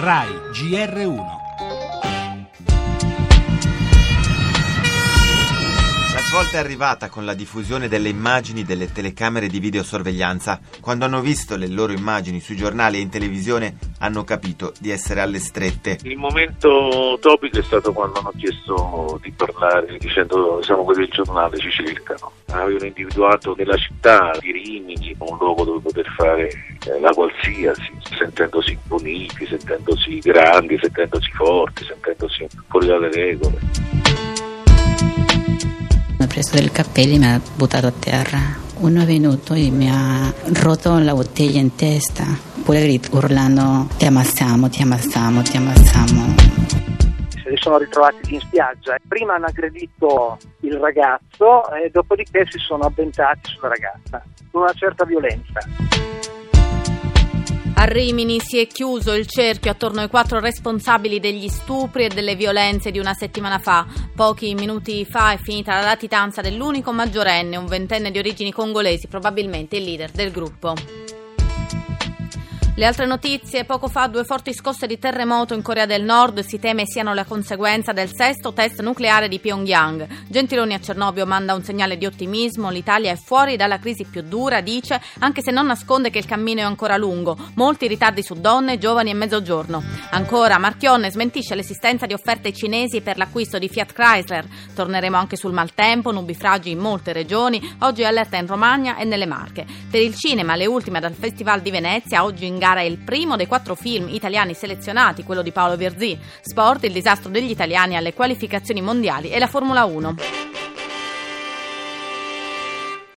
RAI GR1 svolta è arrivata con la diffusione delle immagini delle telecamere di videosorveglianza. Quando hanno visto le loro immagini sui giornali e in televisione hanno capito di essere alle strette. Il momento topico è stato quando hanno chiesto di parlare dicendo siamo quelli del giornale, ci cercano. Avevano individuato nella città di Rimini un luogo dove poter fare eh, la qualsiasi, sentendosi impuniti, sentendosi grandi, sentendosi forti, sentendosi fuori dalle regole. Preso dei capelli e mi ha buttato a terra. Uno è venuto e mi ha rotto la bottiglia in testa, pure urlando ti ammazziamo, ti ammazziamo, ti ammazziamo. se li sono ritrovati in spiaggia. Prima hanno aggredito il ragazzo e dopodiché si sono avventati sulla ragazza con una certa violenza. A Rimini si è chiuso il cerchio attorno ai quattro responsabili degli stupri e delle violenze di una settimana fa. Pochi minuti fa è finita la latitanza dell'unico maggiorenne, un ventenne di origini congolesi, probabilmente il leader del gruppo. Le altre notizie, poco fa due forti scosse di terremoto in Corea del Nord si teme siano la conseguenza del sesto test nucleare di Pyongyang. Gentiloni a Cernobbio manda un segnale di ottimismo, l'Italia è fuori dalla crisi più dura, dice, anche se non nasconde che il cammino è ancora lungo, molti ritardi su donne, giovani e mezzogiorno. Ancora, Marchionne smentisce l'esistenza di offerte cinesi per l'acquisto di Fiat Chrysler. Torneremo anche sul maltempo, nubifragi in molte regioni, oggi allerta in Romagna e nelle Marche. Per il cinema, le ultime dal Festival di Venezia, oggi in gara è il primo dei quattro film italiani selezionati, quello di Paolo Virzì. Sport, il disastro degli italiani alle qualificazioni mondiali e la Formula 1.